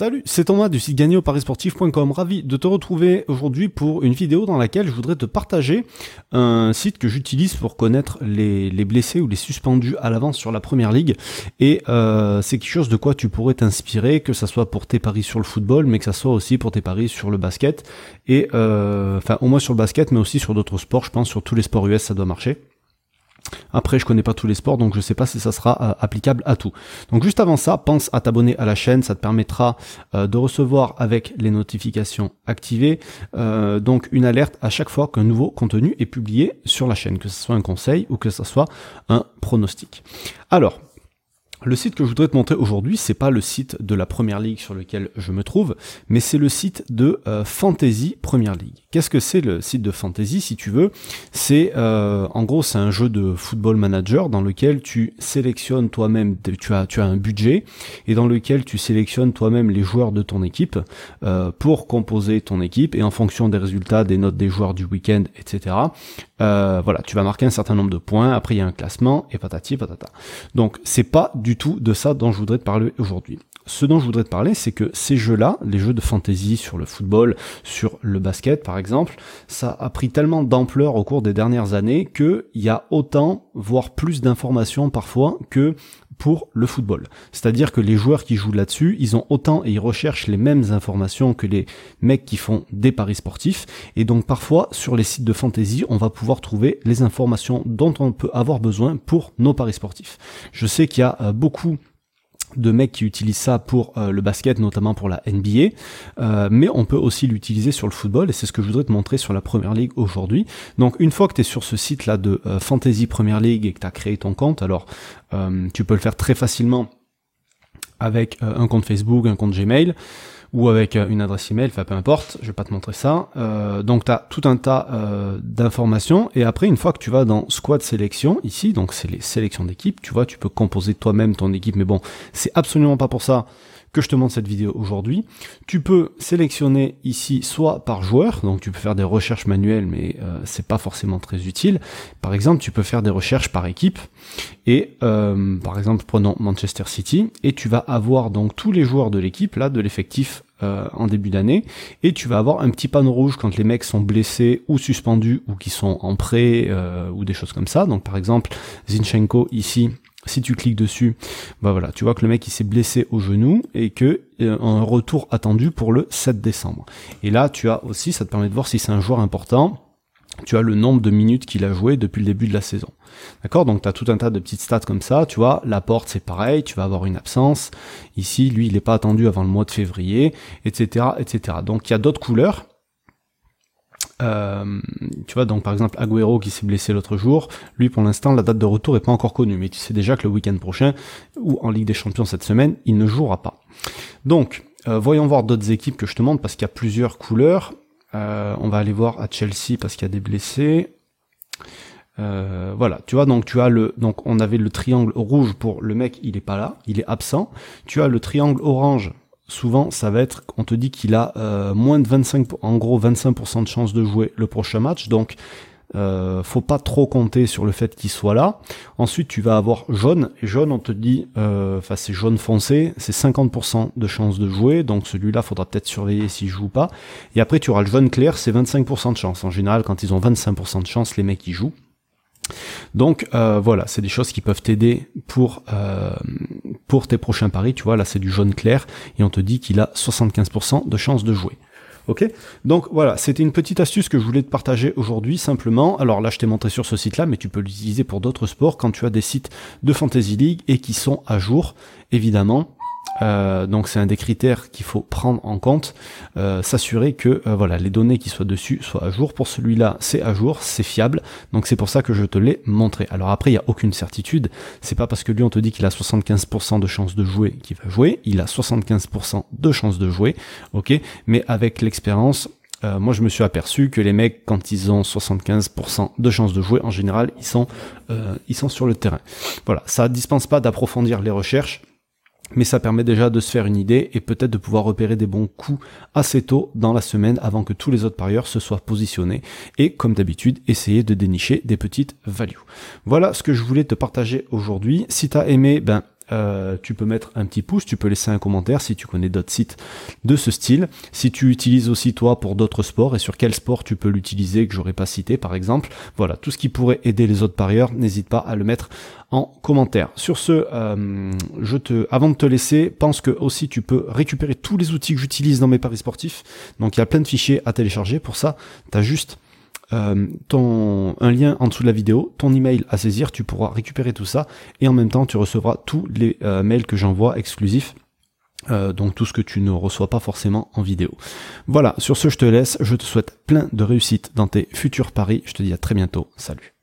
Salut, c'est Thomas du site gagnéoparisportif.com. Ravi de te retrouver aujourd'hui pour une vidéo dans laquelle je voudrais te partager un site que j'utilise pour connaître les, blessés ou les suspendus à l'avance sur la première ligue. Et euh, c'est quelque chose de quoi tu pourrais t'inspirer, que ça soit pour tes paris sur le football, mais que ça soit aussi pour tes paris sur le basket. Et euh, enfin, au moins sur le basket, mais aussi sur d'autres sports. Je pense sur tous les sports US, ça doit marcher. Après, je connais pas tous les sports, donc je sais pas si ça sera euh, applicable à tout. Donc juste avant ça, pense à t'abonner à la chaîne, ça te permettra euh, de recevoir avec les notifications activées, euh, donc une alerte à chaque fois qu'un nouveau contenu est publié sur la chaîne, que ce soit un conseil ou que ce soit un pronostic. Alors, le site que je voudrais te montrer aujourd'hui, c'est pas le site de la Première Ligue sur lequel je me trouve, mais c'est le site de euh, Fantasy Première Ligue. Qu'est-ce que c'est le site de Fantasy, si tu veux? C'est euh, en gros c'est un jeu de football manager dans lequel tu sélectionnes toi-même, tu as tu as un budget et dans lequel tu sélectionnes toi-même les joueurs de ton équipe euh, pour composer ton équipe et en fonction des résultats, des notes des joueurs du week-end, etc. voilà, tu vas marquer un certain nombre de points. Après il y a un classement et patati patata. Donc c'est pas du tout de ça dont je voudrais te parler aujourd'hui. Ce dont je voudrais te parler, c'est que ces jeux-là, les jeux de fantasy sur le football, sur le basket par exemple, ça a pris tellement d'ampleur au cours des dernières années qu'il y a autant, voire plus d'informations parfois que pour le football. C'est-à-dire que les joueurs qui jouent là-dessus, ils ont autant et ils recherchent les mêmes informations que les mecs qui font des paris sportifs. Et donc parfois, sur les sites de fantasy, on va pouvoir trouver les informations dont on peut avoir besoin pour nos paris sportifs. Je sais qu'il y a euh, beaucoup de mecs qui utilisent ça pour euh, le basket, notamment pour la NBA, euh, mais on peut aussi l'utiliser sur le football, et c'est ce que je voudrais te montrer sur la Première Ligue aujourd'hui. Donc une fois que tu es sur ce site-là de euh, Fantasy Première League et que tu créé ton compte, alors tu peux le faire très facilement avec un compte Facebook, un compte Gmail, ou avec euh, une adresse email, enfin peu importe, je vais pas te montrer ça. Euh, donc tu as tout un tas euh, d'informations et après une fois que tu vas dans squad sélection ici, donc c'est les sélections d'équipe, tu vois, tu peux composer toi-même ton équipe, mais bon, c'est absolument pas pour ça que je te montre cette vidéo aujourd'hui. Tu peux sélectionner ici soit par joueur, donc tu peux faire des recherches manuelles, mais euh, c'est pas forcément très utile. Par exemple, tu peux faire des recherches par équipe, et euh, par exemple, prenons Manchester City, et tu vas avoir donc tous les joueurs de l'équipe, là, de l'effectif euh, en début d'année, et tu vas avoir un petit panneau rouge quand les mecs sont blessés ou suspendus ou qui sont en prêt ou des choses comme ça. Donc par exemple, Zinchenko ici, si tu cliques dessus, bah voilà, tu vois que le mec il s'est blessé au genou et que euh, un retour attendu pour le 7 décembre. Et là, tu as aussi, ça te permet de voir si c'est un joueur important. Tu as le nombre de minutes qu'il a joué depuis le début de la saison. D'accord? Donc tu as tout un tas de petites stats comme ça, tu vois, la porte c'est pareil, tu vas avoir une absence. Ici, lui, il n'est pas attendu avant le mois de février, etc. etc. Donc il y a d'autres couleurs euh, tu vois, donc par exemple Agüero qui s'est blessé l'autre jour, lui pour l'instant la date de retour est pas encore connue, mais tu sais déjà que le week-end prochain ou en Ligue des Champions cette semaine, il ne jouera pas. Donc, euh, voyons voir d'autres équipes que je te montre parce qu'il y a plusieurs couleurs. Euh, on va aller voir à Chelsea parce qu'il y a des blessés. voilà, tu vois, donc tu as le, donc on avait le triangle rouge pour le mec, il est pas là, il est absent. Tu as le triangle orange souvent ça va être, on te dit qu'il a euh, moins de 25, en gros 25% de chance de jouer le prochain match, donc euh, faut pas trop compter sur le fait qu'il soit là. Ensuite, tu vas avoir jaune. Et jaune, on te dit, euh, enfin c'est jaune foncé, c'est 50% de chance de jouer. Donc celui-là, faudra peut-être surveiller s'il joue pas. Et après, tu auras le jaune clair, c'est 25% de chance. En général, quand ils ont 25% de chance, les mecs ils jouent. Donc euh, voilà, c'est des choses qui peuvent t'aider pour euh, pour tes prochains paris. Tu vois, là c'est du jaune clair et on te dit qu'il a 75% de chance de jouer. Ok? Donc voilà, c'était une petite astuce que je voulais te partager aujourd'hui simplement. Alors là, je t'ai montré sur ce site-là, mais tu peux l'utiliser pour d'autres sports quand tu as des sites de Fantasy League et qui sont à jour, évidemment. Euh, donc c'est un des critères qu'il faut prendre en compte, euh, s'assurer que euh, voilà les données qui soient dessus soient à jour. Pour celui-là, c'est à jour, c'est fiable. Donc c'est pour ça que je te l'ai montré. Alors après, il y a aucune certitude. C'est pas parce que lui on te dit qu'il a 75% de chance de jouer qu'il va jouer. Il a 75% de chance de jouer, ok. Mais avec l'expérience, moi, je me suis aperçu que les mecs, quand ils ont 75% de chance de jouer, en général, ils sont, ils sont sur le terrain. Voilà, ça dispense pas d'approfondir les recherches mais ça permet déjà de se faire une idée et peut-être de pouvoir repérer des bons coups assez tôt dans la semaine avant que tous les autres parieurs se soient positionnés et comme d'habitude essayer de dénicher des petites values. Voilà ce que je voulais te partager aujourd'hui. Si tu as aimé, ben euh, tu peux mettre un petit pouce, tu peux laisser un commentaire si tu connais d'autres sites de ce style. Si tu utilises aussi toi pour d'autres sports et sur quel sport tu peux l'utiliser que j'aurais pas cité par exemple. Voilà, tout ce qui pourrait aider les autres parieurs, n'hésite pas à le mettre en commentaire. Sur ce, euh, je te, avant de te laisser, pense que aussi tu peux récupérer tous les outils que j'utilise dans mes paris sportifs. Donc il y a plein de fichiers à télécharger. Pour ça, tu as juste euh, ton, un lien en dessous de la vidéo, ton email à saisir, tu pourras récupérer tout ça et en même temps tu recevras tous les euh, mails que j'envoie exclusifs. Euh, donc tout ce que tu ne reçois pas forcément en vidéo. Voilà, sur ce je te laisse, je te souhaite plein de réussite dans tes futurs paris, je te dis à très bientôt, salut.